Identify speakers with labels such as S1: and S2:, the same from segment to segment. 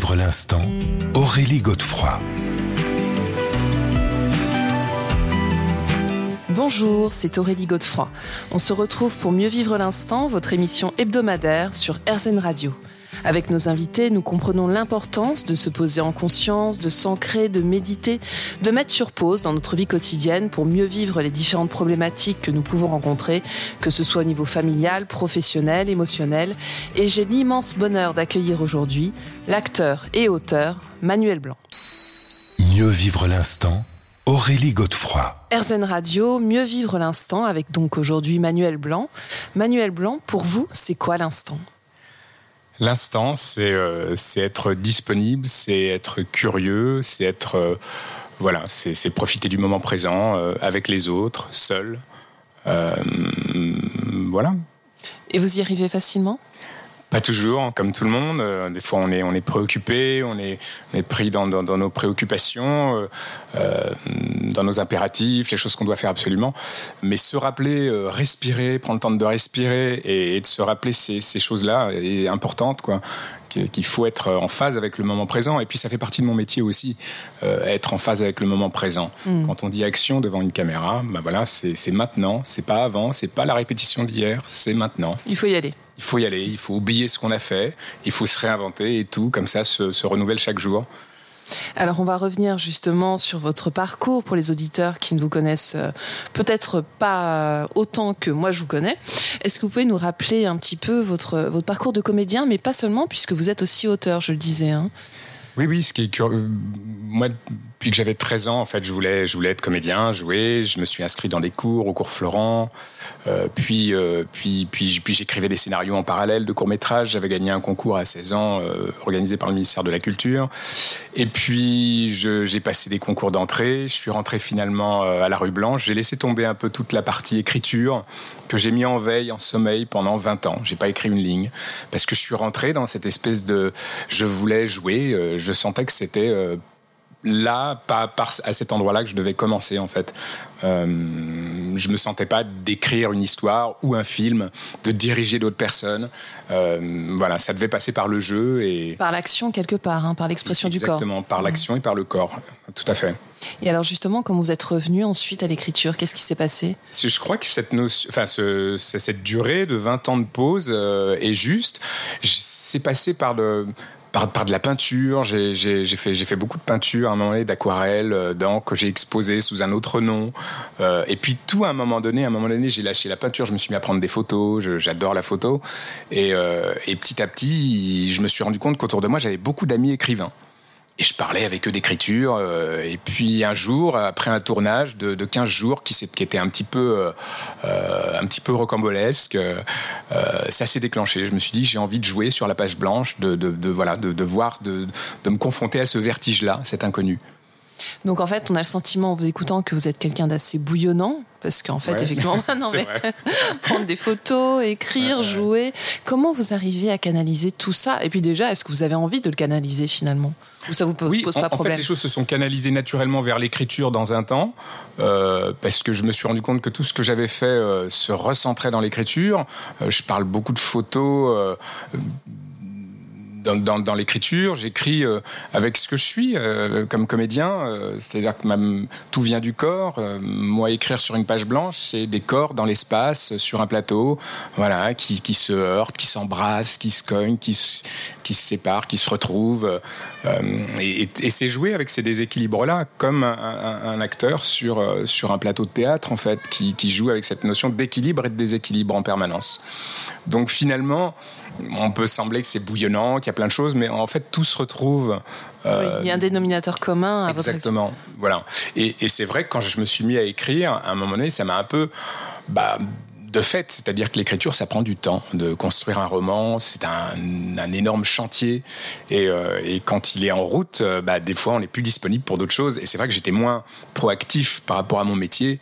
S1: vivre l'instant, Aurélie Godefroy.
S2: Bonjour, c'est Aurélie Godefroy. On se retrouve pour Mieux vivre l'instant, votre émission hebdomadaire sur RZN Radio. Avec nos invités, nous comprenons l'importance de se poser en conscience, de s'ancrer, de méditer, de mettre sur pause dans notre vie quotidienne pour mieux vivre les différentes problématiques que nous pouvons rencontrer, que ce soit au niveau familial, professionnel, émotionnel. Et j'ai l'immense bonheur d'accueillir aujourd'hui l'acteur et auteur Manuel Blanc.
S1: Mieux vivre l'instant, Aurélie Godefroy.
S2: RZN Radio, mieux vivre l'instant avec donc aujourd'hui Manuel Blanc. Manuel Blanc, pour vous, c'est quoi l'instant?
S3: L'instant, euh, c'est être disponible, c'est être curieux, c'est être euh, voilà, c'est profiter du moment présent euh, avec les autres, seul. voilà.
S2: Et vous y arrivez facilement?
S3: Pas toujours, hein, comme tout le monde. Euh, des fois, on est, on est préoccupé, on est, on est pris dans, dans, nos préoccupations, euh, euh, dans nos impératifs, les choses qu'on doit faire absolument. Mais se rappeler, respirer, prendre le temps de respirer et, de se rappeler ces, ces choses-là est importante, quoi qu'il faut être en phase avec le moment présent. Et puis ça fait partie de mon métier aussi, être en phase avec le moment présent. Mm. Quand on dit action devant une caméra, ben voilà, c'est maintenant, c'est pas avant, c'est pas la répétition d'hier, c'est maintenant.
S2: Il faut y aller
S3: il faut y aller, il faut oublier ce qu'on a fait, il faut se réinventer et tout, comme ça, se, renouvelle chaque jour.
S2: Alors on va revenir justement sur votre parcours pour les auditeurs qui ne vous connaissent euh, peut-être pas autant que moi je vous connais. Est-ce que vous pouvez nous rappeler un petit peu votre, votre parcours de comédien, mais pas seulement puisque vous êtes aussi auteur, je le disais. Hein?
S3: Oui, oui, ce qui est curieux. Moi, depuis que j'avais 13 ans, en fait, je voulais, je voulais être comédien, jouer. Je me suis inscrit dans des cours, au cours Florent. Euh, puis, euh, puis, puis, puis j'écrivais des scénarios en parallèle de courts-métrages. J'avais gagné un concours à 16 ans, euh, organisé par le ministère de la Culture. Et puis, j'ai passé des concours d'entrée. Je suis rentré finalement à la rue Blanche. J'ai laissé tomber un peu toute la partie écriture que j'ai mis en veille, en sommeil pendant 20 ans. J'ai pas écrit une ligne parce que je suis rentré dans cette espèce de, je voulais jouer. Euh, je sentais que c'était euh, là, pas, à cet endroit-là que je devais commencer en fait. Euh, je me sentais pas d'écrire une histoire ou un film, de diriger d'autres personnes. Euh, voilà, ça devait passer par le jeu et
S2: par l'action quelque part, hein, par l'expression du corps.
S3: Exactement, par l'action et par le corps, tout à fait.
S2: Et alors justement, quand vous êtes revenu ensuite à l'écriture, qu'est-ce qui s'est passé?
S3: Je crois que cette, notion, enfin, cette durée de 20 ans de pause euh, est juste. C'est passé par le, par, de la peinture. J'ai fait, fait beaucoup de peinture à un moment donné, d'aquarelle, euh, d'encre que j'ai exposé sous un autre nom. Euh, et puis tout à un moment donné, un moment donné, j'ai lâché la peinture. Je me suis mis à prendre des photos. J'adore la photo. Et, euh, et petit à petit, je me suis rendu compte qu'autour de moi, j'avais beaucoup d'amis écrivains. Et je parlais avec eux d'écriture. Euh, et puis un jour, après un tournage de, de 15 jours qui, était un petit peu, euh, euh rocambolesque, ça s'est déclenché. Je me suis dit, j'ai envie de jouer sur la page blanche, de, voilà, de, de me confronter à ce vertige-là, cet inconnu.
S2: Donc en fait, on a le sentiment en vous écoutant que vous êtes quelqu'un d'assez bouillonnant, parce qu'en fait, effectivement, non, mais prendre des photos, écrire, jouer. Comment vous arrivez à canaliser tout ça? Et puis déjà, est-ce que vous avez envie de le canaliser finalement? Ou ça vous pose pas
S3: en,
S2: problème
S3: En fait, les choses se sont canalisées naturellement vers l'écriture dans un temps, euh, parce que je me suis rendu compte que tout ce que j'avais fait euh, se recentrait dans l'écriture. Euh, je parle beaucoup de photos dans, l'écriture, j'écris euh, avec ce que je suis euh, comme comédien, euh, c'est-à-dire que tout vient du corps. moi, écrire sur une page blanche, c'est des corps dans l'espace, sur un plateau, voilà, qui, se heurtent, qui s'embrassent, qui se cognent, qui, se séparent, qui se retrouvent. et, c'est jouer avec ces déséquilibres-là, comme un, un, acteur sur, sur un plateau de théâtre, en fait, qui, qui joue avec cette notion d'équilibre et de déséquilibre en permanence. Donc finalement, on peut sembler que c'est bouillonnant, qu'il y a plein de choses, mais en fait, tout se retrouve.
S2: Euh, il y a un dénominateur commun. À
S3: exactement. voilà. Et, c'est vrai que quand je me suis mis à écrire, à un moment donné, ça m'a un peu. Bah, de fait, c'est-à-dire que l'écriture, ça prend du temps. De construire un roman, c'est un, énorme chantier. Euh, et, quand il est en route, euh, bah, des fois, on n'est plus disponible pour d'autres choses. Et c'est vrai que j'étais moins proactif par rapport à mon métier.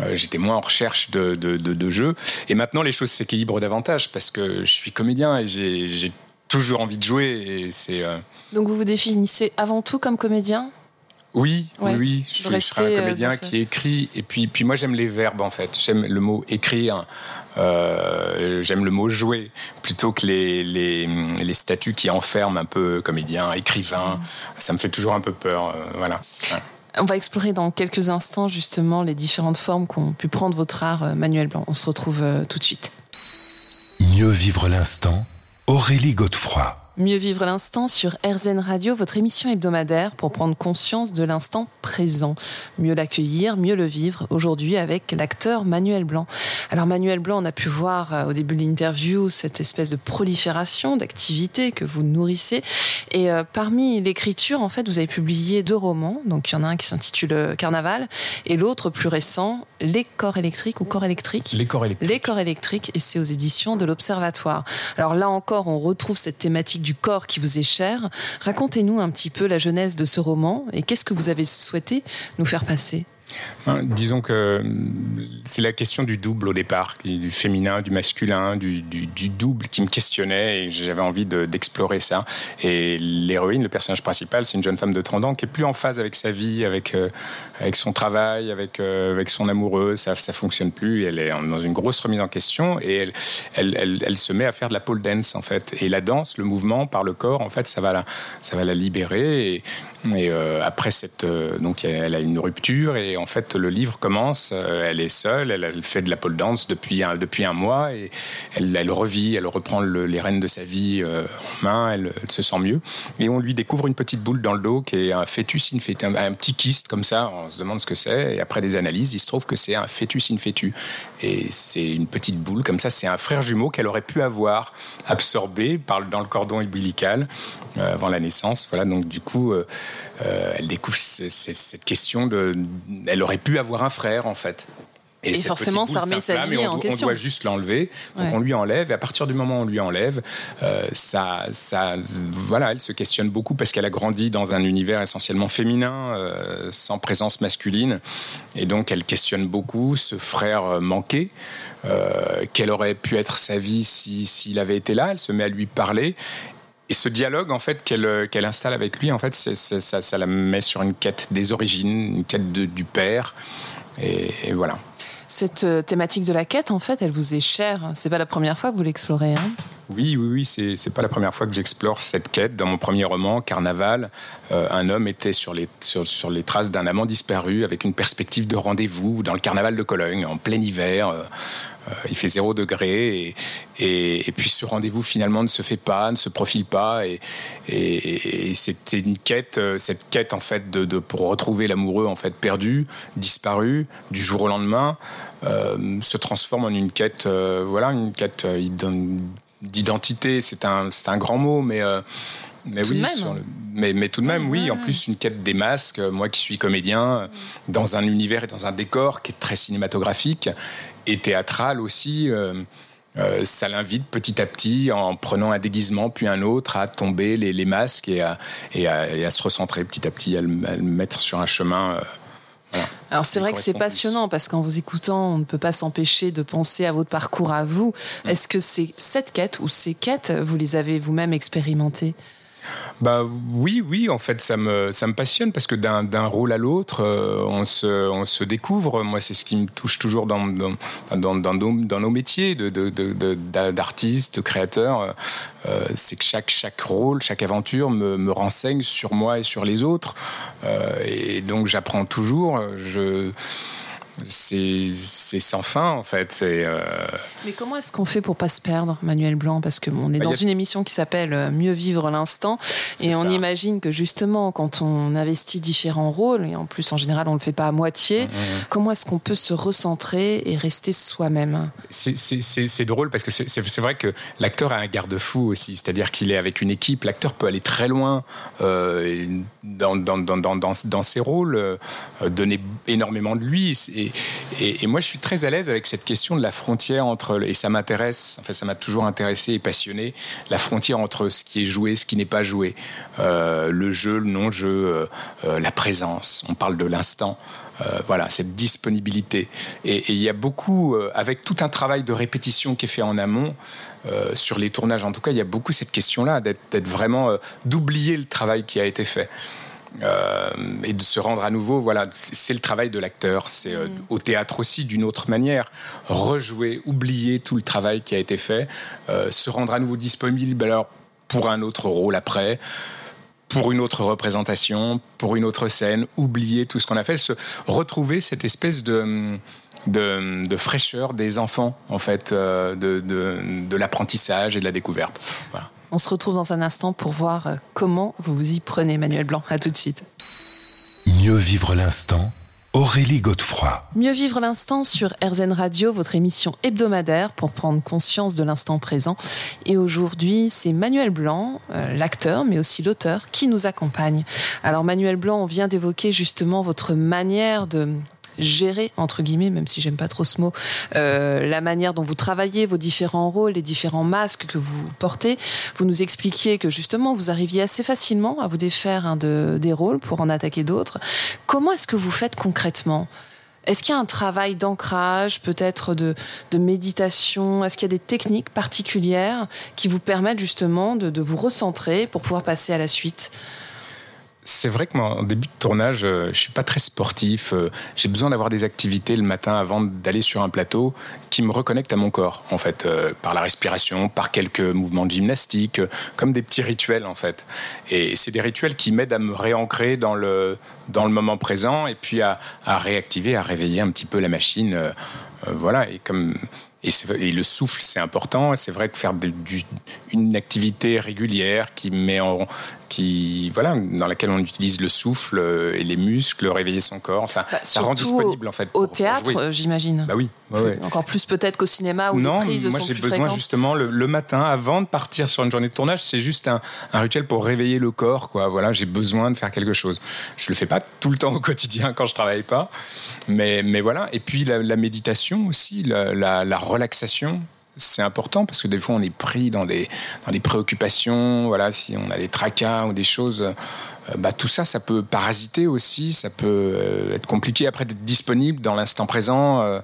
S3: Euh, j'étais moins en recherche de, jeux. Et maintenant, les choses s'équilibrent davantage parce que je suis comédien et j'ai toujours envie de jouer.
S2: Donc, vous vous définissez avant tout comme comédien?
S3: Oui, oui, oui. Je, serai un comédien qui écrit. Et puis, puis moi, j'aime les verbes, en fait. J'aime le mot écrire. Euh, j'aime le mot jouer plutôt que les, les, les, statuts qui enferment un peu comédien, écrivain. Mm. Ça me fait toujours un peu peur. voilà.
S2: On va explorer dans quelques instants justement les différentes formes qu'ont pu prendre votre art, Manuel Blanc. On se retrouve tout de suite.
S1: Mieux vivre l'instant, Aurélie Godefroy.
S2: Mieux vivre l'instant sur RZN Radio, votre émission hebdomadaire pour prendre conscience de l'instant présent. Mieux l'accueillir, mieux le vivre aujourd'hui avec l'acteur Manuel Blanc. Alors Manuel Blanc, on a pu voir euh, au début de l'interview cette espèce de prolifération d'activités que vous nourrissez. Et euh, parmi l'écriture, en fait, vous avez publié deux romans. Donc il y en a un qui s'intitule euh, Carnaval et l'autre plus récent, Les corps électriques ou corps électriques.
S3: Les corps électriques.
S2: Les corps électriques et c'est aux éditions de l'Observatoire. Alors là encore, on retrouve cette thématique du corps qui vous est cher. Racontez-nous un petit peu la genèse de ce roman et qu'est-ce que vous avez souhaité nous faire passer?
S3: Disons que c'est la question du double au départ, du féminin, du masculin, du, double qui me questionnait et j'avais envie d'explorer ça. Et l'héroïne, le personnage principal, c'est une jeune femme de 30 ans qui est plus en phase avec sa vie, avec, euh, son travail, avec, euh, avec son amoureux. Ça ne fonctionne plus. Elle est dans une grosse remise en question et elle, se met à faire de la pole dance en fait. Et la danse, le mouvement par le corps, en fait, ça va la, libérer. Et euh, après cette, donc elle a une rupture et en fait, le livre commence, euh, elle est seule, elle, fait de la pole dance depuis un, depuis un mois et elle, revit, elle reprend les rênes de sa vie euh, en main, elle, se sent mieux. Et on lui découvre une petite boule dans le dos qui est un fœtus in fetu, un, petit kyste comme ça, on se demande ce que c'est. Et après des analyses, il se trouve que c'est un fœtus in fetu. Et c'est une petite boule comme ça, c'est un frère jumeau qu'elle aurait pu avoir absorbé dans le cordon ombilical euh, avant la naissance. Voilà, donc du coup, elle découvre cette question de. Elle aurait pu avoir un frère, en fait.
S2: Et, forcément, ça remet sa vie
S3: en
S2: question.
S3: On doit juste l'enlever. Donc on lui enlève. Et à partir du moment où on lui enlève, euh, ça, ça, voilà, elle se questionne beaucoup parce qu'elle a grandi dans un univers essentiellement féminin, euh, sans présence masculine. Et donc elle questionne beaucoup ce frère euh, manqué. quelle aurait pu être sa vie s'il avait été là Elle se met à lui parler. Et ce dialogue, en fait, qu'elle qu'elle installe avec lui, en fait, ça, ça, la met sur une quête des origines, une quête du père. Et, voilà.
S2: Cette euh, thématique de la quête, en fait, elle vous est chère. C'est pas la première fois que vous l'explorez. Hein?
S3: Oui, oui, oui, c'est, pas la première fois que j'explore cette quête. Dans mon premier roman, Carnaval, euh, un homme était sur les, sur, sur les traces d'un amant disparu avec une perspective de rendez-vous dans le carnaval de Cologne, en plein hiver. Euh, euh, il fait zéro degré et, et, puis ce rendez-vous finalement ne se fait pas, ne se profile pas et, et c'était une quête, euh, cette quête en fait de, pour retrouver l'amoureux en fait perdu, disparu du jour au lendemain, euh, se transforme en une quête, voilà, une quête d'identité. C'est un, un grand mot, mais
S2: mais oui,
S3: mais, mais, tout de même, oui. En plus, une quête des masques. Moi qui suis comédien, dans un univers et dans un décor qui est très cinématographique et théâtral aussi. Euh, euh, ça l'invite petit à petit, en prenant un déguisement puis un autre, à tomber les, les masques et à, et, à, se recentrer petit à petit, à le, mettre sur un chemin.
S2: Euh, Alors c'est vrai que c'est passionnant parce qu'en vous écoutant, on ne peut pas s'empêcher de penser à votre parcours à vous. Mm. Est-ce que c'est cette quête ou ces quêtes, vous les avez vous-même expérimentées?
S3: Bah oui, oui, en fait, ça me, ça me passionne parce que d'un rôle à l'autre, euh, on, se, on se découvre. Moi, c'est ce qui me touche toujours dans, dans, dans, nos, dans nos métiers d'artistes, de, de, de, créateurs. Euh, c'est que chaque, chaque rôle, chaque aventure me, me, renseigne sur moi et sur les autres. Euh, et donc, j'apprends toujours. Je c'est sans fin en fait. Euh,
S2: Mais comment est-ce qu'on fait pour pas se perdre, Manuel Blanc? Parce que on est bah, dans une émission qui s'appelle euh, Mieux vivre l'instant, et on imagine que justement quand on investit différents rôles, et en plus en général on le fait pas à moitié, mmh, mmh, mmh. comment est-ce qu'on peut se recentrer et rester soi-même?
S3: C'est drôle parce que c'est vrai que l'acteur a un garde-fou aussi, c'est-à-dire qu'il est avec une équipe. L'acteur peut aller très loin euh, dans, dans, dans, dans, ses rôles, donner énormément de lui. Et, et, moi, je suis très à l'aise avec cette question de la frontière entre, et ça m'intéresse, enfin, ça m'a toujours intéressé et passionné, la frontière entre ce qui est joué, ce qui n'est pas joué, euh, le jeu, le non-jeu, euh, euh, la présence. On parle de l'instant. voilà, cette disponibilité. Et, il y a beaucoup, avec tout un travail de répétition qui est fait en amont, sur les tournages en tout cas, il y a beaucoup cette question-là, d'être vraiment, d'oublier le travail qui a été fait. Et de se rendre à nouveau, voilà, c'est le travail de l'acteur. C'est mm. au théâtre aussi d'une autre manière. Rejouer, oublier tout le travail qui a été fait, se rendre à nouveau disponible alors, pour un autre rôle après pour une autre représentation, pour une autre scène, oublier tout ce qu'on a fait, se retrouver cette espèce de, de, fraîcheur des enfants, en fait, euh, de, de, l'apprentissage et de la découverte.
S2: On se retrouve dans un instant pour voir euh, comment vous vous y prenez, Manuel Blanc. À tout de suite.
S1: Mieux vivre l'instant Aurélie Godefroy.
S2: Mieux vivre l'instant sur RZN Radio, votre émission hebdomadaire pour prendre conscience de l'instant présent. Et aujourd'hui, c'est Manuel Blanc, euh, l'acteur, mais aussi l'auteur, qui nous accompagne. Alors Manuel Blanc, on vient d'évoquer justement votre manière de gérer entre guillemets, même si j'aime pas trop ce mot, euh, la manière dont vous travaillez, vos différents rôles, les différents masques que vous portez. Vous nous expliquiez que justement vous arriviez assez facilement à vous défaire un de, des rôles pour en attaquer d'autres. Comment est-ce que vous faites concrètement? Est-ce qu'il y a un travail d'ancrage, peut-être de, de, méditation? Est-ce qu'il y a des techniques particulières qui vous permettent justement de, de vous recentrer pour pouvoir passer à la suite?
S3: C'est vrai que moi, en début de tournage, euh, je suis pas très sportif. Euh, j'ai besoin d'avoir des activités le matin avant d'aller sur un plateau qui me reconnectent à mon corps, en fait, euh, par la respiration, par quelques mouvements de gymnastique, comme des petits rituels, en fait. Et c'est des rituels qui m'aident à me réancrer dans le, dans le moment présent et puis à réactiver, à réveiller un petit peu la machine. voilà, et comme et, le souffle, c'est important. C'est vrai que faire une activité régulière qui met en, qui, voilà, dans laquelle on utilise le souffle et les muscles, réveiller son corps, ça, bah, ça rend disponible en fait.
S2: Au théâtre, j'imagine.
S3: Bah oui.
S2: Encore plus peut-être qu'au cinéma où non, les prises moi j'ai besoin
S3: justement le, matin avant de partir sur une journée de tournage, c'est juste un, rituel pour réveiller le corps. Quoi. Voilà, j'ai besoin de faire quelque chose. Je le fais pas tout le temps au quotidien quand je travaille pas, mais, mais voilà. Et puis la, méditation aussi, la, la, la relaxation c'est important parce que des fois on est pris dans des, dans préoccupations, voilà, si on a des tracas ou des choses, euh, bah, tout ça, ça peut parasiter aussi, ça peut euh, être compliqué après d'être disponible dans l'instant présent. Euh,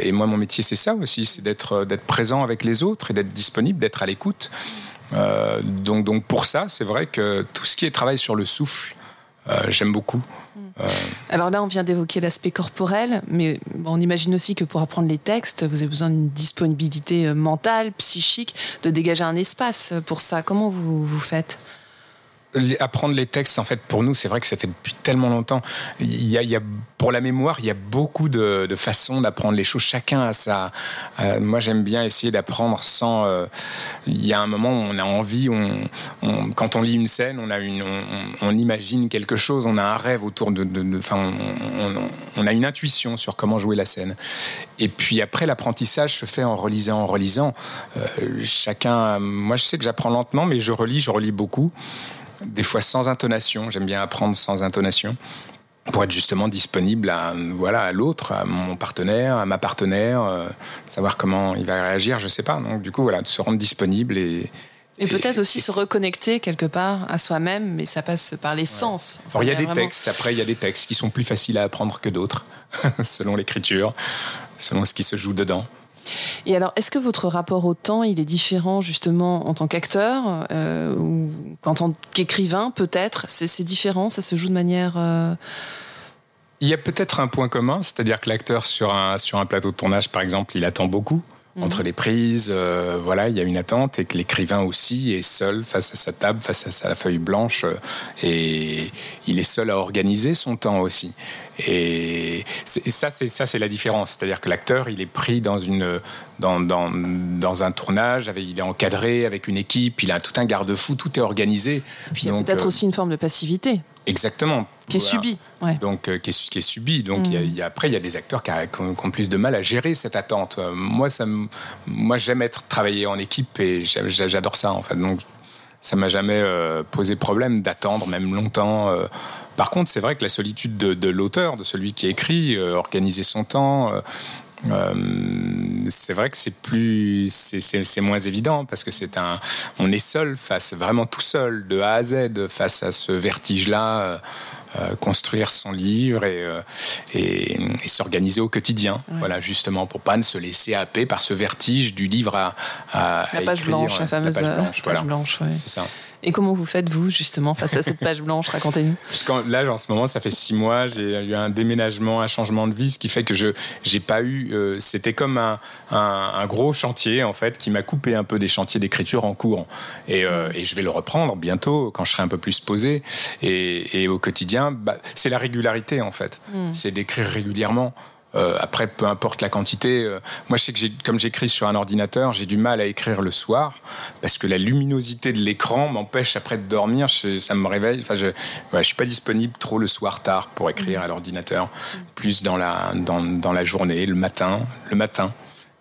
S3: et moi, mon métier, c'est ça aussi, c'est d'être d'être présent avec les autres et d'être disponible, d'être à l'écoute. donc, donc pour ça, c'est vrai que tout ce qui est travail sur le souffle, j'aime beaucoup.
S2: Euh, Alors là, on vient d'évoquer l'aspect corporel, mais on imagine aussi que pour apprendre les textes, vous avez besoin d'une disponibilité euh, mentale, psychique, de dégager un espace pour ça. Comment vous, vous faites?
S3: Apprendre les textes, en fait, pour nous, c'est vrai que ça fait depuis tellement longtemps. Il y a, il y a pour la mémoire, il y a beaucoup de, façons d'apprendre les choses. Chacun a sa. Euh, moi, j'aime bien essayer d'apprendre sans. Euh, il y a un moment où on a envie, on, quand on lit une scène, on a une, on, imagine quelque chose, on a un rêve autour de. Enfin, on, a une intuition sur comment jouer la scène. Et puis après, l'apprentissage se fait en relisant, en relisant. Euh, chacun. Moi, je sais que j'apprends lentement, mais je relis, je relis beaucoup des fois sans intonation. J'aime bien apprendre sans intonation pour être justement disponible à voilà à l'autre, à mon partenaire, à ma partenaire, euh, savoir comment il va réagir, je sais pas. Donc du coup voilà, de se rendre disponible et
S2: et, peut-être aussi se reconnecter quelque part à soi-même, mais ça passe par les sens.
S3: il y a, des textes, après il y a des textes qui sont plus faciles à apprendre que d'autres, selon l'écriture, selon ce qui se joue dedans.
S2: Et alors, est-ce que votre rapport au temps, il est différent justement en tant qu'acteur euh, ou en tant qu'écrivain peut-être? C'est différent, ça se joue de manière... Euh,
S3: il y a peut-être un point commun, c'est-à-dire que l'acteur sur un, sur un plateau de tournage, par exemple, il attend beaucoup entre mhm. les prises, euh, voilà, il y a une attente et que l'écrivain aussi est seul face à sa table, face à sa feuille blanche et il est seul à organiser son temps aussi. Et, ça, c'est ça, c'est la différence. C'est-à-dire que l'acteur, il est pris dans une dans, dans, dans, un tournage, avec, il est encadré avec une équipe, il a tout un garde-fou, tout est organisé.
S2: Puis il y a peut-être euh, aussi une forme de passivité.
S3: Exactement.
S2: Qui est subie.
S3: Donc, euh, qui, est, qui, est, subie. Donc, il y a, après, il y a des acteurs qui, ont, plus de mal à gérer cette attente. Euh, moi, ça, moi, j'aime être travailler en équipe et j'adore ça, en fait. Donc, ça m'a jamais euh, posé problème d'attendre même longtemps. Euh. Par contre, c'est vrai que la solitude de, l'auteur, de celui qui écrit, euh, organiser son temps, c'est vrai que c'est plus, c'est moins évident parce que c'est un, on est seul face, vraiment tout seul, de A à Z, face à ce vertige-là. Euh, construire son livre et, euh, et, s'organiser au quotidien. Voilà, justement, pour pas ne se laisser happer par ce vertige du livre à,
S2: la page blanche, la fameuse page blanche.
S3: blanche
S2: C'est ça. Et comment vous faites, vous, justement, face à cette page blanche Racontez-nous?
S3: Là, en ce moment, ça fait six mois, j'ai eu un déménagement, un changement de vie, ce qui fait que je j'ai pas eu. Euh, c'était comme un, un, gros chantier, en fait, qui m'a coupé un peu des chantiers d'écriture en cours. Et, euh, et, je vais le reprendre bientôt, quand je serai un peu plus posé. Et, et au quotidien, bah, c'est la régularité, en fait. Hmm. C'est d'écrire régulièrement. Euh, après, peu importe la quantité. Euh, moi, je sais que comme j'écris sur un ordinateur, j'ai du mal à écrire le soir parce que la luminosité de l'écran m'empêche après de dormir. ça me réveille. Enfin, je, ne suis pas disponible trop le soir tard pour écrire à l'ordinateur. Plus dans la dans, dans la journée, le matin. Le matin,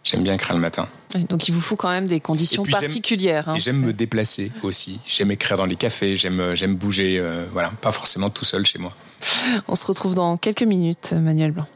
S3: j'aime bien écrire le matin.
S2: Donc il vous faut quand même des conditions particulières.
S3: Hein. et j'aime me déplacer aussi. J'aime écrire dans les cafés, j'aime j'aime bouger. Euh, voilà, pas forcément tout seul chez moi.
S2: On se retrouve dans quelques minutes, Manuel Blanc.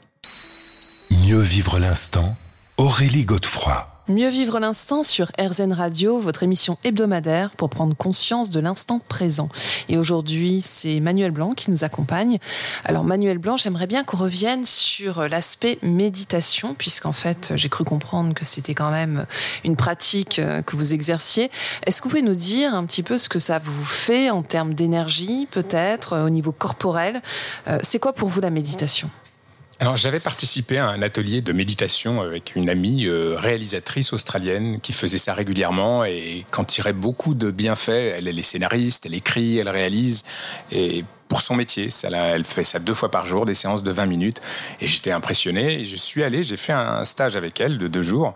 S1: Mieux vivre l'instant, Aurélie Godefroy.
S2: Mieux vivre l'instant sur RZN Radio, votre émission hebdomadaire pour prendre conscience de l'instant présent. Et aujourd'hui, c'est Manuel Blanc qui nous accompagne. Alors Manuel Blanc, j'aimerais bien qu'on revienne sur l'aspect méditation, puisqu'en fait, j'ai cru comprendre que c'était quand même une pratique euh, que vous exerciez. Est-ce que vous pouvez nous dire un petit peu ce que ça vous fait en termes d'énergie, peut-être, euh, au niveau corporel? Euh, C'est quoi pour vous la méditation?
S3: Alors j'avais participé à un atelier de méditation avec une amie euh, réalisatrice australienne qui faisait ça régulièrement et qu'en tirait beaucoup de bienfaits. Elle, est scénariste, elle écrit, elle réalise et pour son métier, ça, elle fait ça deux fois par jour, des séances de 20 minutes. Et j'étais impressionné. Et je suis allé, j'ai fait un stage avec elle de deux jours.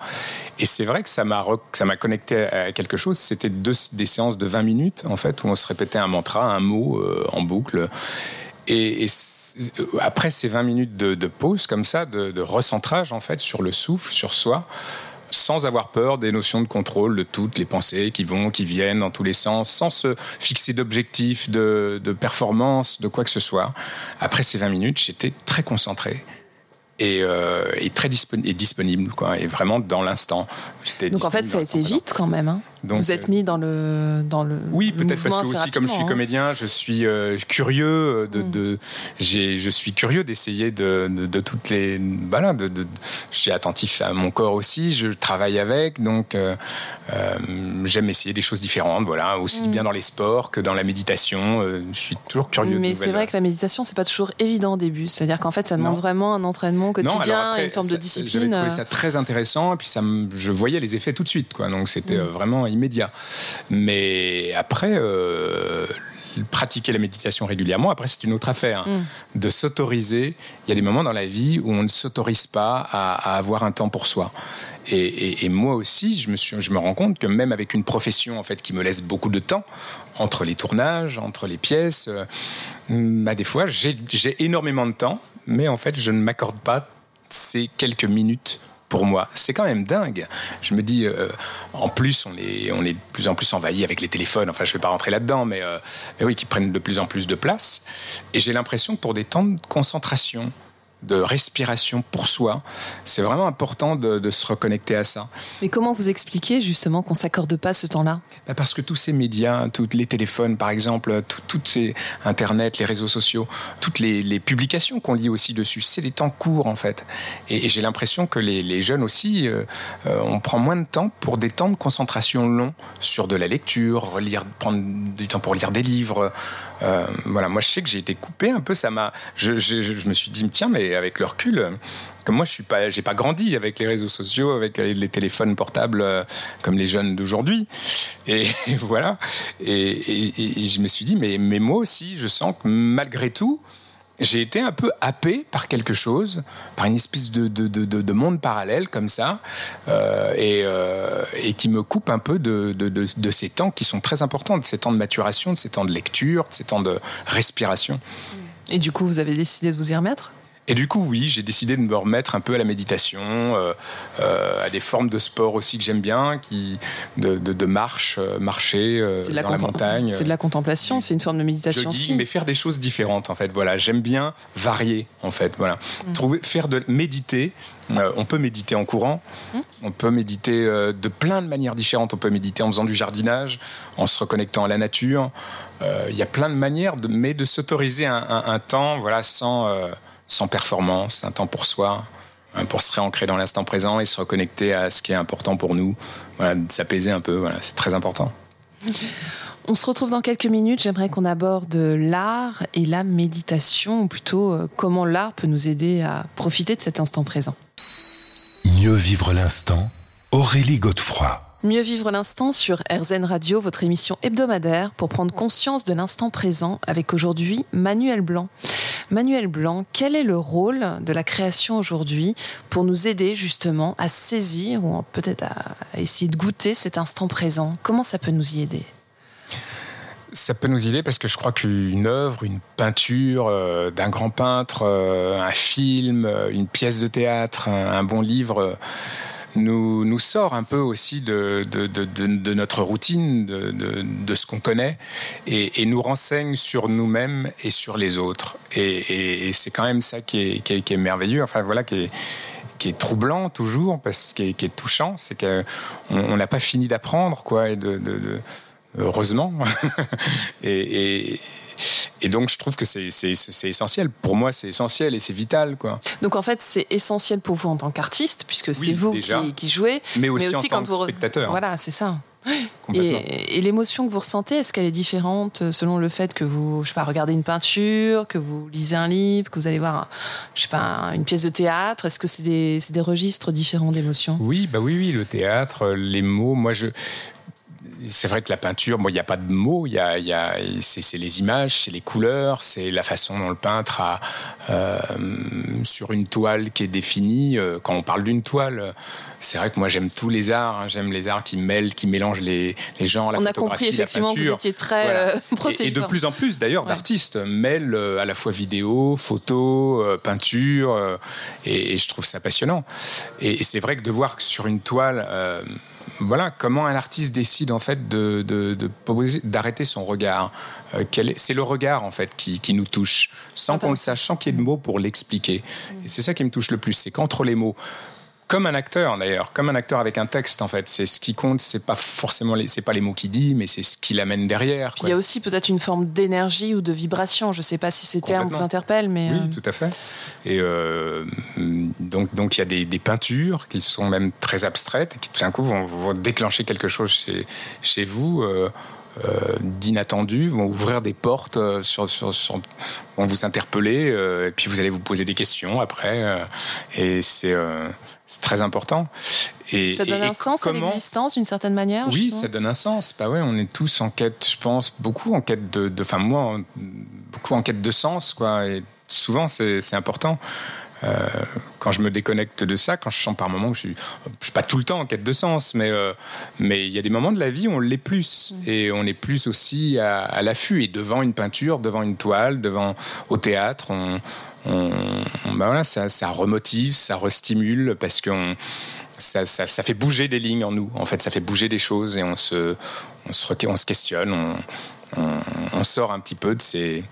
S3: Et c'est vrai que ça m'a ça m'a connecté à quelque chose. C'était des séances de 20 minutes en fait où on se répétait un mantra, un mot euh, en boucle. Et, après ces 20 minutes de, pause comme ça, de, recentrage en fait sur le souffle, sur soi, sans avoir peur des notions de contrôle de toutes les pensées qui vont, qui viennent dans tous les sens, sans se fixer d'objectifs, de, de performance, de quoi que ce soit. Après ces 20 minutes, j'étais très concentré et, euh, très disponible, quoi, et vraiment dans l'instant.
S2: Donc en fait, ça a été vite quand même. Hein. Vous êtes euh, mis dans le dans le.
S3: Oui, peut-être parce que aussi, comme je suis hein. comédien, je suis euh, curieux de, mm. de je suis curieux d'essayer de, de, toutes les voilà. De, je suis attentif à mon corps aussi. Je travaille avec, donc j'aime essayer des choses différentes. Voilà, aussi mm. bien dans les sports que dans la méditation. je suis toujours curieux.
S2: Mais c'est vrai que la méditation, c'est pas toujours évident au début. C'est-à-dire qu'en fait, ça demande vraiment un entraînement quotidien, une forme de discipline.
S3: J'avais trouvé ça très intéressant, et puis ça, je voyais les effets tout de suite, quoi. Donc c'était mm. euh, vraiment immédiat. Mais après, euh, pratiquer la méditation régulièrement, après c'est une autre affaire. Mm. De s'autoriser, il y a des moments dans la vie où on ne s'autorise pas à, avoir un temps pour soi. Et, moi aussi, je me, suis, je me rends compte que même avec une profession en fait qui me laisse beaucoup de temps entre les tournages, entre les pièces, euh, bah, des fois j'ai énormément de temps, mais en fait, je ne m'accorde pas ces quelques minutes pour moi. C'est quand même dingue. Je me dis, euh, en plus, on est, on est de plus en plus envahi avec les téléphones. Enfin, je ne vais pas rentrer là-dedans, mais, euh, mais oui, qui prennent de plus en plus de place. Et j'ai l'impression que pour des temps de concentration, de respiration pour soi. C'est vraiment important de, se reconnecter à ça.
S2: Mais comment vous expliquez justement qu'on s'accorde pas ce temps-là?
S3: Bah, Parce que tous ces médias, tous les téléphones par exemple, toutes ces Internet, les réseaux sociaux, toutes les, publications qu'on lit aussi dessus, c'est des temps courts en fait. Et, j'ai l'impression que les, jeunes aussi, euh, euh, on prend moins de temps pour des temps de concentration longs sur de la lecture, lire, prendre du temps pour lire des livres. Euh, voilà, moi je sais que j'ai été coupé un peu, ça m'a, je, je me suis dit tiens mais avec le recul, comme moi, je suis pas, grandi avec les réseaux sociaux, avec les téléphones portables euh, comme les jeunes d'aujourd'hui. Et, voilà. Et, je me suis dit, mais, moi aussi, je sens que malgré tout, j'ai été un peu happé par quelque chose, par une espèce de, de, de, monde parallèle comme ça, euh, euh, et, qui me coupe un peu de, ces temps qui sont très importants, de ces temps de maturation, de ces temps de lecture, de ces temps de respiration.
S2: Et du coup, vous avez décidé de vous y remettre?
S3: Et du coup, oui, j'ai décidé de me remettre un peu à la méditation, euh, euh, à des formes de sport aussi que j'aime bien, qui, de, de, marche, euh, marcher dans la, montagne.
S2: C'est de la contemplation, c'est une forme de méditation aussi.
S3: Mais faire des choses différentes, en fait. Voilà, j'aime bien varier, en fait. Voilà, mm. trouver, faire de méditer. on peut méditer en courant, mm. on peut méditer de plein de manières différentes. On peut méditer en faisant du jardinage, en se reconnectant à la nature. Il y a plein de manières, de, mais de s'autoriser un, un, temps, voilà, sans sans performance, un temps pour soi, hein, pour se réancrer dans l'instant présent et se reconnecter à ce qui est important pour nous, voilà, s'apaiser un peu, voilà, c'est très important.
S2: On se retrouve dans quelques minutes. J'aimerais qu'on aborde l'art et la méditation, ou plutôt euh, comment l'art peut nous aider à profiter de cet instant présent.
S1: Mieux vivre l'instant, Aurélie Godefroy.
S2: Mieux vivre l'instant sur RZN Radio, votre émission hebdomadaire pour prendre conscience de l'instant présent avec aujourd'hui Manuel Blanc. Manuel Blanc, quel est le rôle de la création aujourd'hui pour nous aider justement à saisir ou peut-être à essayer de goûter cet instant présent? Comment ça peut nous y aider?
S3: Ça peut nous aider parce que je crois qu'une œuvre, une peinture euh, d'un grand peintre, euh, un film, euh, une pièce de théâtre, un, bon livre nous, nous sort un peu aussi de, de, de, notre routine, de, ce qu'on connaît, et, nous renseigne sur nous-mêmes et sur les autres. Et, c'est quand même ça qui est, qui est, merveilleux, enfin voilà, qui est, qui est troublant toujours, parce qui est, qui est touchant, c'est qu'on n'a pas fini d'apprendre, quoi, et de, heureusement. et, donc, je trouve que c'est essentiel. Pour moi, c'est essentiel et c'est vital. Quoi.
S2: Donc, en fait, c'est essentiel pour vous en tant qu'artiste, puisque c'est vous qui, jouez.
S3: Mais aussi, en tant que spectateur.
S2: Voilà, c'est ça. Et, et l'émotion que vous ressentez, est-ce qu'elle est différente euh, selon le fait que vous, je sais pas, regardez une peinture, que vous lisez un livre, que vous allez voir, je sais pas, une pièce de théâtre? Est-ce que c'est des, des, registres différents d'émotions?
S3: Oui, bah oui, oui, le théâtre, les mots. Moi, je, c'est vrai que la peinture, il n'y a pas de mots, y a, y a, c'est les images, c'est les couleurs, c'est la façon dont le peintre a, euh, sur une toile qui est définie. Euh, quand on parle d'une toile, c'est vrai que moi j'aime tous les arts, hein. j'aime les arts qui mêlent, qui mélangent les, les genres, la
S2: on
S3: a compris
S2: effectivement que vous étiez très
S3: euh, et, de plus en plus d'ailleurs d'artistes mêlent à la fois vidéo, photo, peinture, et, je trouve ça passionnant. Et, et c'est vrai que de voir que sur une toile voilà, comment un artiste décide en fait de, d'arrêter son regard. Euh, c'est le regard en fait qui, nous touche, sans qu'on le sache, sans qu'il y ait de mots pour l'expliquer. Et c'est ça qui me touche le plus, c'est qu'entre les mots, comme un acteur d'ailleurs, comme un acteur avec un texte en fait. C'est ce qui compte, c'est pas forcément les, c'est pas les mots qu'il dit, mais c'est ce qu'il amène derrière.
S2: Il y a aussi peut-être une forme d'énergie ou de vibration. Je sais pas si ces termes vous interpellent, mais
S3: oui, euh, tout à fait. Et euh, donc donc il y a des, peintures qui sont même très abstraites et qui tout d'un coup vont, déclencher quelque chose chez chez vous. Euh, d'inattendu, vont ouvrir des portes, sur, sur, vont vous interpeller, et puis vous allez vous poser des questions après. et c'est c'est très important.
S2: Et, ça donne un sens à l'existence d'une certaine manière
S3: Oui, ça donne un sens. Bah ouais, on est tous en quête, je pense, beaucoup en quête de. Enfin, moi, beaucoup en quête de sens, quoi. Et souvent, c'est important. Euh, quand je me déconnecte de ça, quand je sens par moments que je suis, je suis pas tout le temps en quête de sens, mais euh, mais il y a des moments de la vie où on l'est plus mm. et on est plus aussi à, l'affût et devant une peinture, devant une toile, devant au théâtre, on, ben voilà, ça, ça remotive, ça restimule parce qu'on ça, ça, ça, fait bouger des lignes en nous. En fait, ça fait bouger des choses et on se, on se, on se questionne, on, on, sort un petit peu de ces,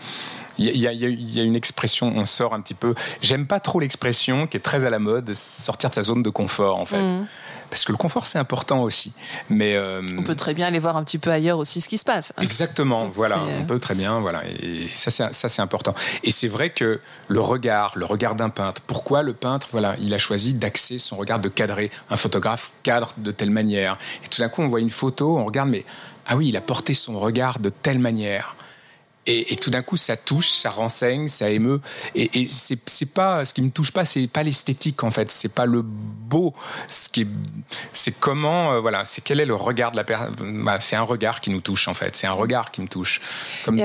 S3: il y, a, une expression, on sort un petit peu. J'aime pas trop l'expression qui est très à la mode, sortir de sa zone de confort en fait. Mm. Parce que le confort c'est important aussi. Mais
S2: euh, on peut très bien aller voir un petit peu ailleurs aussi ce qui se passe.
S3: Exactement, voilà, on peut très bien, voilà. Et ça c'est ça c'est important. Et c'est vrai que le regard, le regard d'un peintre. Pourquoi le peintre, voilà, il a choisi d'axer son regard, de cadrer. Un photographe cadre de telle manière? Et tout d'un coup on voit une photo, on regarde, mais ah oui, il a porté son regard de telle manière. Et, tout d'un coup, ça touche, ça renseigne, ça émeut. Et, c'est pas ce qui me touche pas, c'est pas l'esthétique en fait, c'est pas le beau. Ce qui c'est comment, euh, voilà, c'est quel est le regard de la personne. Bah, c'est un regard qui nous touche en fait. C'est un regard qui me touche.
S2: Comme...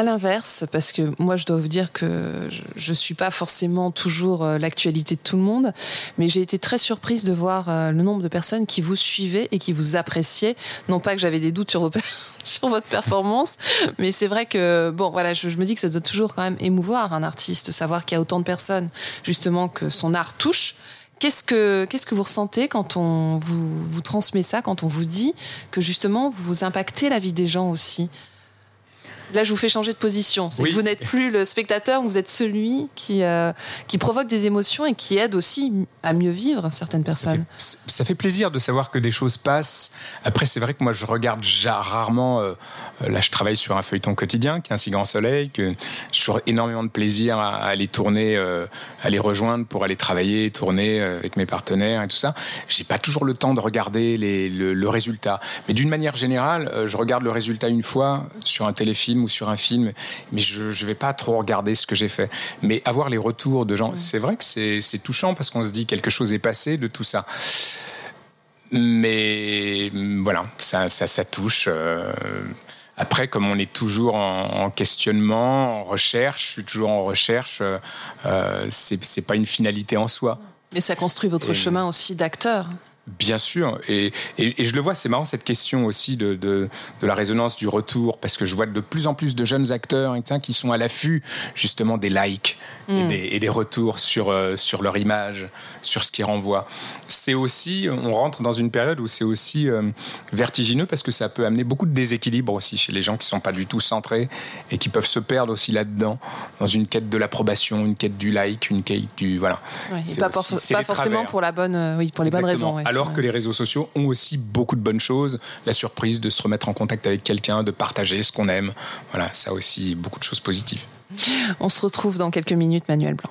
S2: À l'inverse, parce que moi je dois vous dire que je ne suis pas forcément toujours euh, l'actualité de tout le monde, mais j'ai été très surprise de voir euh, le nombre de personnes qui vous suivaient et qui vous appréciaient. Non pas que j'avais des doutes sur, votre performance, mais c'est vrai que bon voilà, je, me dis que ça doit toujours quand même émouvoir un artiste, savoir qu'il y a autant de personnes justement que son art touche. Qu'est-ce que, qu'est-ce que vous ressentez quand on vous transmet ça, quand on vous dit que justement vous impactez la vie des gens aussi? Là, je vous fais changer de position. C'est que vous n'êtes plus le spectateur, vous êtes celui qui, euh, qui provoque des émotions et qui aide aussi à mieux vivre certaines personnes.
S3: Ça fait, plaisir de savoir que des choses passent. Après, c'est vrai que moi, je regarde rarement. Euh, là, je travaille sur un feuilleton quotidien qui est un si grand soleil que j'ai toujours énormément de plaisir à, aller tourner, euh, à les rejoindre pour aller travailler, tourner avec mes partenaires et tout ça. J'ai pas toujours le temps de regarder les, le, le, résultat. Mais d'une manière générale, je regarde le résultat une fois sur un téléfilm ou sur un film, mais je ne vais pas trop regarder ce que j'ai fait. Mais avoir les retours de gens, c'est vrai que c'est touchant parce qu'on se dit quelque chose est passé de tout ça. Mais voilà, ça, ça, touche. Euh, après, comme on est toujours en, questionnement, en recherche, je suis toujours en recherche, euh, euh c'est pas une finalité en soi.
S2: Mais ça construit votre chemin aussi d'acteur.
S3: Bien sûr, et, et, je le vois, c'est marrant cette question aussi de, de, de, la résonance du retour, parce que je vois de plus en plus de jeunes acteurs qui sont à l'affût justement des likes et, mm. des, et, des, retours sur, euh, sur leur image, sur ce qu'ils renvoient. C'est aussi, on rentre dans une période où c'est aussi euh, vertigineux parce que ça peut amener beaucoup de déséquilibre aussi chez les gens qui sont pas du tout centrés et qui peuvent se perdre aussi là-dedans, dans une quête de l'approbation, une quête du like, une quête du voilà.
S2: pas, pas forcément pour la bonne, euh, oui, pour les bonnes raisons.
S3: Alors que les réseaux sociaux ont aussi beaucoup de bonnes choses, la surprise de se remettre en contact avec quelqu'un, de partager ce qu'on aime. Voilà, ça aussi beaucoup de choses positives.
S2: On se retrouve dans quelques minutes, Manuel Blanc.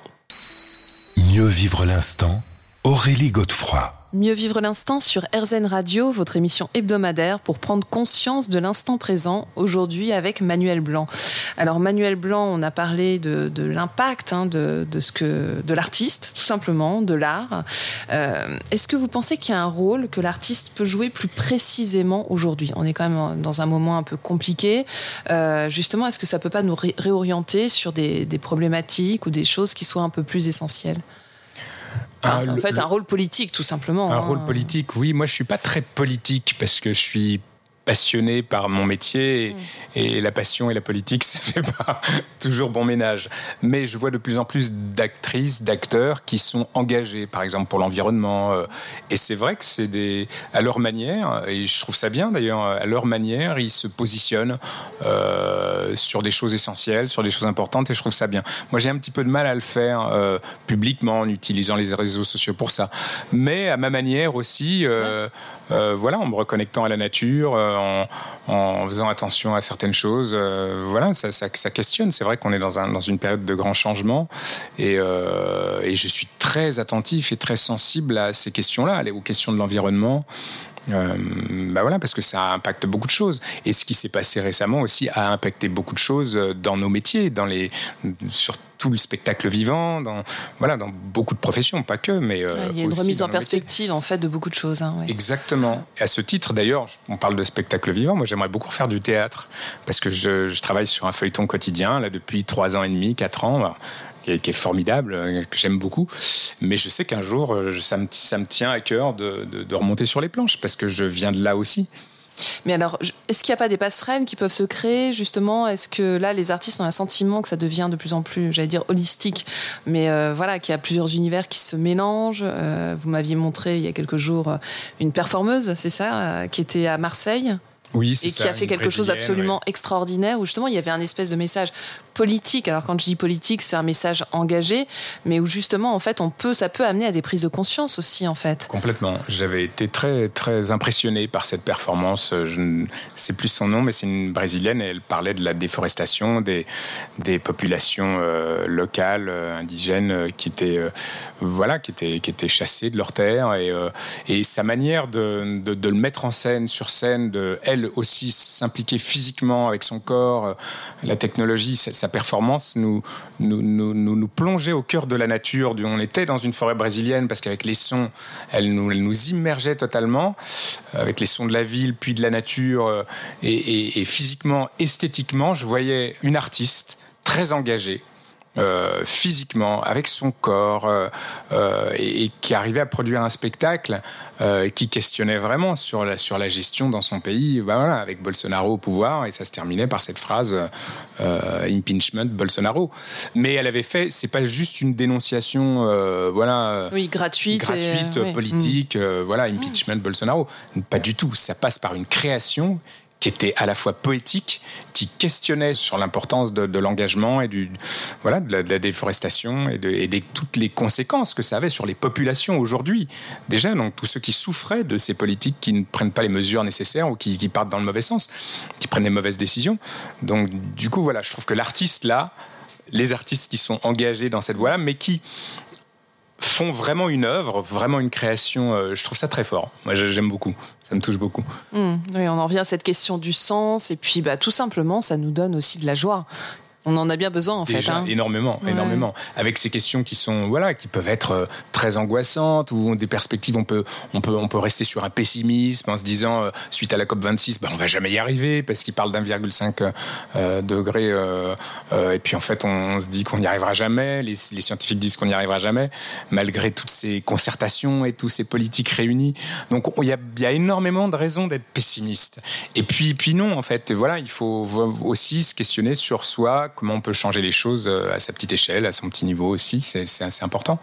S1: Mieux vivre l'instant, Aurélie Godefroy.
S2: Mieux vivre l'instant sur RZN Radio, votre émission hebdomadaire pour prendre conscience de l'instant présent, aujourd'hui avec Manuel Blanc. Alors Manuel Blanc, on a parlé de, l'impact hein, de, ce que, de l'artiste, tout simplement, de l'art. Euh, est-ce que vous pensez qu'il y a un rôle que l'artiste peut jouer plus précisément aujourd'hui? On est quand même dans un moment un peu compliqué. Euh, justement, est-ce que ça peut pas nous réorienter sur des problématiques ou des choses qui soient un peu plus essentielles? Ah, en fait, un rôle politique, tout simplement.
S3: Un hein. rôle politique, oui. Moi, je suis pas très politique parce que je suis passionné par mon métier et, la passion et la politique, ça fait pas toujours bon ménage. Mais je vois de plus en plus d'actrices, d'acteurs qui sont engagés, par exemple pour l'environnement. Euh, et c'est vrai que c'est des, à leur manière, et je trouve ça bien d'ailleurs, à leur manière, ils se positionnent euh, sur des choses essentielles, sur des choses importantes, et je trouve ça bien. Moi, j'ai un petit peu de mal à le faire euh, publiquement en utilisant les réseaux sociaux pour ça, mais à ma manière aussi, voilà, en me reconnectant à la nature en, faisant attention à certaines choses. Euh, voilà, ça, questionne. C'est vrai qu'on est dans, dans, une période de grands changements euh, et, je suis très attentif et très sensible à ces questions-là, aux questions de l'environnement. Euh, bah voilà, parce que ça impacte beaucoup de choses. Et ce qui s'est passé récemment aussi a impacté beaucoup de choses dans nos métiers, dans les, sur tout le spectacle vivant, dans, voilà, dans beaucoup de professions, pas que, mais.
S2: Euh, il y a une remise en perspective, en fait, de beaucoup de choses. Hein,
S3: Exactement. Et à ce titre, d'ailleurs, on parle de spectacle vivant. Moi, j'aimerais beaucoup faire du théâtre, parce que je, je, travaille sur un feuilleton quotidien, là, depuis trois ans et demi, quatre ans. Qui est, formidable, euh, que j'aime beaucoup. Mais je sais qu'un jour, euh, ça me, ça me, tient à cœur de, de, de, remonter sur les planches, parce que je viens de là aussi.
S2: Mais alors, est-ce qu'il n'y a pas des passerelles qui peuvent se créer justement? Est-ce que là, les artistes ont un sentiment que ça devient de plus en plus, j'allais dire, holistique, mais euh, voilà, qu'il y a plusieurs univers qui se mélangent? Euh, Vous m'aviez montré il y a quelques jours une performeuse, c'est ça, qui était à Marseille?
S3: Oui,
S2: et qui a fait quelque chose d'absolument extraordinaire où justement il y avait un espèce de message politique. Alors quand je dis politique, c'est un message engagé, mais où justement en fait on peut, ça peut amener à des prises de conscience aussi en fait.
S3: Complètement. J'avais été très très impressionné par cette performance. Je ne sais plus son nom, mais c'est une brésilienne et elle parlait de la déforestation des des populations euh, locales euh, indigènes euh, qui étaient voilà qui étaient qui étaient chassées de leurs terres et et sa manière de, de, de le mettre en scène sur scène de elle aussi s'impliquer physiquement avec son corps, la technologie, sa, performance nous nous, nous, nous, plongeait au cœur de la nature. On était dans une forêt brésilienne parce qu'avec les sons, elle nous, elle nous immergeait totalement, euh, avec les sons de la ville, puis de la nature. Euh, et, et physiquement, esthétiquement, je voyais une artiste très engagée, euh, physiquement, avec son corps, euh, euh, et, qui arrivait à produire un spectacle qui questionnait vraiment sur la, sur la gestion dans son pays, ben voilà, avec Bolsonaro au pouvoir, et ça se terminait par cette phrase impeachment Bolsonaro. Mais elle avait fait, c'est pas juste une dénonciation, voilà,
S2: oui, gratuite,
S3: gratuite politique, mm. voilà, impeachment Bolsonaro. Pas du tout. Ça passe par une création qui était à la fois poétique, qui questionnait sur l'importance de, l'engagement et du voilà de la, déforestation et, de, toutes les conséquences que ça avait sur les populations aujourd'hui. Déjà, donc tous ceux qui souffraient de ces politiques qui ne prennent pas les mesures nécessaires ou qui, qui partent dans le mauvais sens, qui prennent les mauvaises décisions. Donc du coup, voilà, je trouve que l'artiste là, les artistes qui sont engagés dans cette voie-là, mais qui font vraiment une œuvre, vraiment une création. Euh, je trouve ça très fort. Moi, j'aime beaucoup. Ça me touche beaucoup.
S2: Mmh. oui, on en revient à cette question du sens. Et puis, bah, tout simplement, ça nous donne aussi de la joie. On en a bien besoin en
S3: fait.
S2: Hein.
S3: Énormément, énormément. Avec ces questions qui sont voilà, qui peuvent être euh, très angoissantes ou des perspectives. On peut, on peut, on peut rester sur un pessimisme en se disant euh, suite à la COP 26, ben, on va jamais y arriver parce qu'il parle d'1,5 euh, degré. et puis en fait, on, se dit qu'on n'y arrivera jamais. Les, les scientifiques disent qu'on n'y arrivera jamais, malgré toutes ces concertations et tous ces politiques réunies. Donc il y a, y a, énormément de raisons d'être pessimiste. Et puis, puis non, en fait, voilà, il faut aussi se questionner sur soi comment on peut changer les choses euh, à sa petite échelle, à son petit niveau aussi, c'est assez important.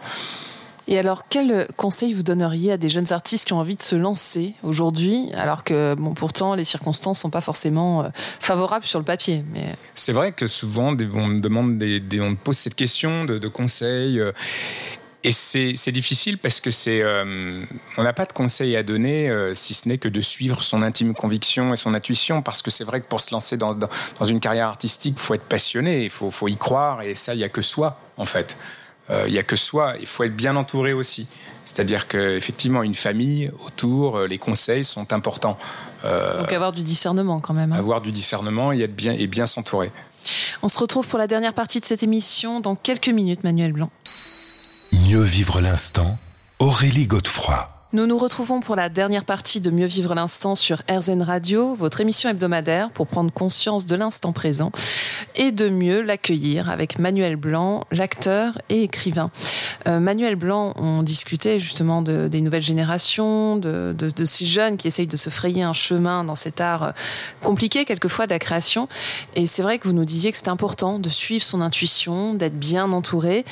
S2: Et alors, quel conseil vous donneriez à des jeunes artistes qui ont envie de se lancer aujourd'hui, alors que bon, pourtant les circonstances sont pas forcément euh, favorables sur le papier mais...
S3: C'est vrai que souvent on me demande, des, on me pose cette question de, de conseils. Euh, et c'est difficile parce que c'est, euh, on n'a pas de conseils à donner euh, si ce n'est que de suivre son intime conviction et son intuition. Parce que c'est vrai que pour se lancer dans, dans, une carrière artistique, il faut être passionné, il faut, faut, y croire. Et ça, il n'y a que soi, en fait. Euh, il n'y a que soi. Il faut être bien entouré aussi. C'est-à-dire qu'effectivement, une famille autour, les conseils sont importants.
S2: Donc avoir du discernement quand même. Hein.
S3: Avoir du discernement et, être bien, et bien s'entourer.
S2: On se retrouve pour la dernière partie de cette émission dans quelques minutes, Manuel Blanc.
S1: Mieux vivre l'instant, Aurélie Godefroy.
S2: Nous nous retrouvons pour la dernière partie de Mieux vivre l'instant sur RZN Radio, votre émission hebdomadaire pour prendre conscience de l'instant présent et de mieux l'accueillir avec Manuel Blanc, l'acteur et écrivain. Euh, Manuel Blanc, on discutait justement de, des nouvelles générations, de, de, ces jeunes qui essayent de se frayer un chemin dans cet art euh, compliqué quelquefois de la création. Et c'est vrai que vous nous disiez que c'était important de suivre son intuition, d'être bien entouré.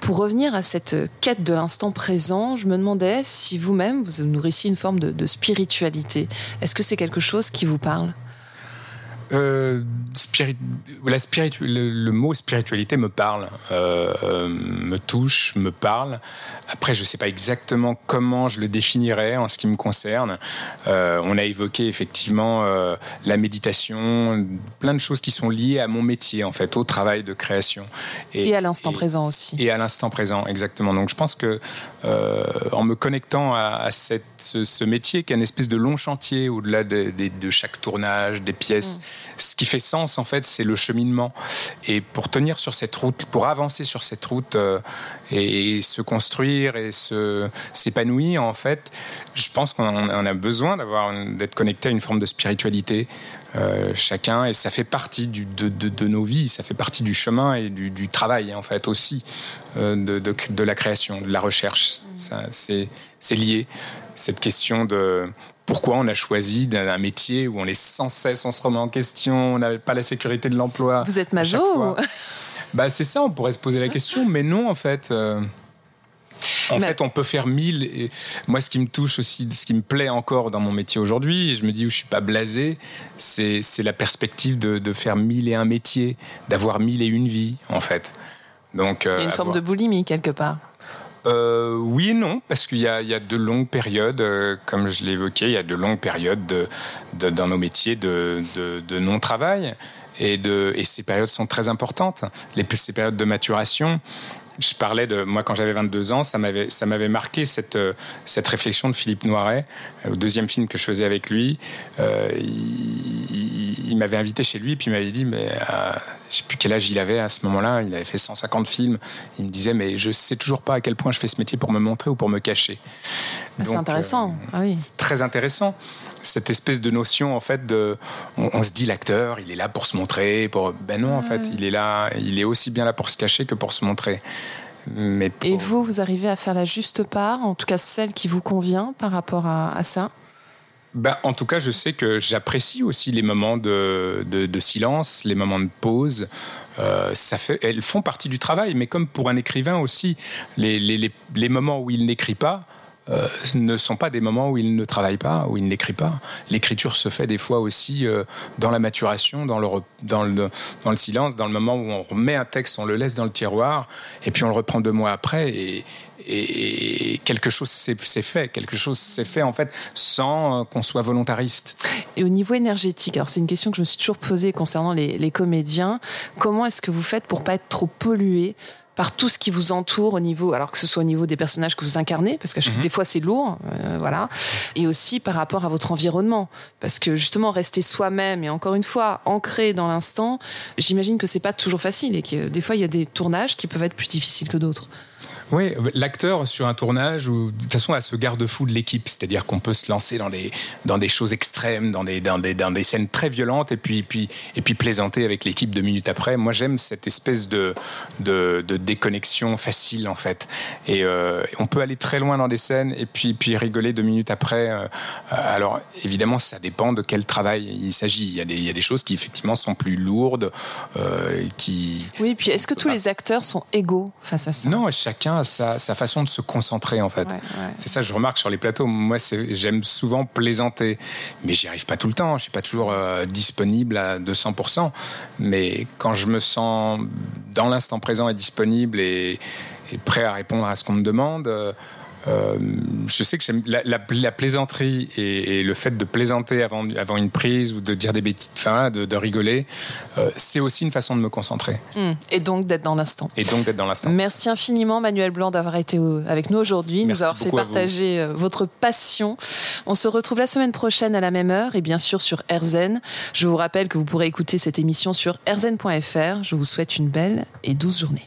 S2: Pour revenir à cette quête de l'instant présent, je me demandais si vous même vous nourrissiez une forme de, spiritualité. Est-ce que c'est quelque chose qui vous parle?
S3: Euh, la le, mot spiritualité me parle, euh, me touche, me parle. Après, je ne sais pas exactement comment je le définirais en ce qui me concerne. Euh, on a évoqué effectivement la méditation, plein de choses qui sont liées à mon métier, en fait, au travail de création.
S2: Et, à l'instant présent aussi.
S3: Et à l'instant présent, exactement. Donc je pense que en me connectant à, cette, ce, métier qui est une espèce de long chantier au-delà de, chaque tournage, des pièces, mm. Ce qui fait sens, en fait, c'est le cheminement. Et pour tenir sur cette route, pour avancer sur cette route et se construire, et se, s'épanouir, en fait, je pense qu'on a besoin d'avoir, d'être connecté à une forme de spiritualité, euh, chacun, et ça fait partie de, nos vies, ça fait partie du chemin et du, travail, en fait, aussi, euh, de, la création, de la recherche. Ça, c'est lié, cette question de pourquoi on a choisi d'un métier où on est sans cesse, on se remet en question, on n'a pas la sécurité de l'emploi.
S2: Vous êtes major
S3: bah, C'est ça, on pourrait se poser la question, mais non, en fait. Euh, en fait, on peut faire mille. Et moi, ce qui me touche aussi, ce qui me plaît encore dans mon métier aujourd'hui, et je me dis où je suis pas blasé, c'est la perspective de, faire mille et un métiers, d'avoir mille et une vies, en fait.
S2: Donc, il y a une euh, forme de boulimie quelque part.
S3: Euh, oui et non, parce qu'il y, a de longues périodes, euh, comme je l'ai évoqué, il y a de longues périodes de, dans nos métiers de, non-travail. Et, ces périodes sont très importantes. Ces périodes de maturation, je parlais de moi quand j'avais 22 ans, ça m'avait ça m'avait marqué cette euh, cette réflexion de Philippe Noiret euh, au deuxième film que je faisais avec lui. Euh, il, m'avait invité chez lui puis il m'avait dit mais je sais plus quel âge il avait à ce moment-là. Il avait fait 150 films. Il me disait mais je sais toujours pas à quel point je fais ce métier pour me montrer ou pour me cacher.
S2: Ah, c'est intéressant. Ah oui.
S3: C'est très intéressant cette espèce de notion en fait de on, se dit l'acteur il est là pour se montrer pour ben non en fait il est là il est aussi bien là pour se cacher que pour se montrer.
S2: Mais et vous vous arrivez à faire la juste part en tout cas celle qui vous convient par rapport à, ça?
S3: Ben, en tout cas, je sais que j'apprécie aussi les moments de, de, silence, les moments de pause. Euh, ça fait, elles font partie du travail, mais comme pour un écrivain aussi, les, les, les moments où il n'écrit pas, euh, ne sont pas des moments où il ne travaille pas, où il n'écrit pas. L'écriture se fait des fois aussi euh, dans la maturation, dans le, silence, dans le moment où on remet un texte, on le laisse dans le tiroir, et puis on le reprend deux mois après, et, quelque chose s'est fait, quelque chose s'est fait en fait sans qu'on soit volontariste.
S2: Et au niveau énergétique, alors c'est une question que je me suis toujours posée concernant les, les comédiens, comment est-ce que vous faites pour pas être trop pollué par tout ce qui vous entoure au niveau, alors que ce soit au niveau des personnages que vous incarnez, parce que mhm. des fois c'est lourd, euh, voilà, et aussi par rapport à votre environnement, parce que justement rester soi-même et encore une fois ancré dans l'instant, j'imagine que c'est pas toujours facile et que des fois il y a des tournages qui peuvent être plus difficiles que d'autres.
S3: Oui, l'acteur sur un tournage, ou, de toute façon, a ce garde-fou de l'équipe, c'est-à-dire qu'on peut se lancer dans des, dans des choses extrêmes, dans des, dans des, dans des scènes très violentes, et puis, puis, et puis plaisanter avec l'équipe deux minutes après. Moi, j'aime cette espèce de, de, de, déconnexion facile, en fait. Et euh, on peut aller très loin dans des scènes, et puis, puis rigoler deux minutes après. Euh, alors, évidemment, ça dépend de quel travail il s'agit. Il, y a des, il y a des choses qui, effectivement, sont plus lourdes, euh, qui...
S2: Oui, puis est-ce que tous les acteurs sont égaux face à ça?
S3: Non, chacun sa, façon de se concentrer en fait. C'est ça, je remarque sur les plateaux. Moi, j'aime souvent plaisanter, mais j'y arrive pas tout le temps. Je suis pas toujours euh, disponible à 200%. Mais quand je me sens dans l'instant présent et disponible et, et, prêt à répondre à ce qu'on me demande. Euh, euh, je sais que j'aime la, plaisanterie et, le fait de plaisanter avant, avant une prise ou de dire des bêtises, enfin, de, de rigoler, euh, c'est aussi une façon de me concentrer.
S2: Hmm. Et donc d'être dans l'instant.
S3: Et donc d'être dans l'instant.
S2: Merci infiniment, Manuel Blanc, d'avoir été avec nous aujourd'hui, nous avoir fait partager euh, votre passion. On se retrouve la semaine prochaine à la même heure et bien sûr sur RZN. Je vous rappelle que vous pourrez écouter cette émission sur rzn.fr. Je vous souhaite une belle et douce journée.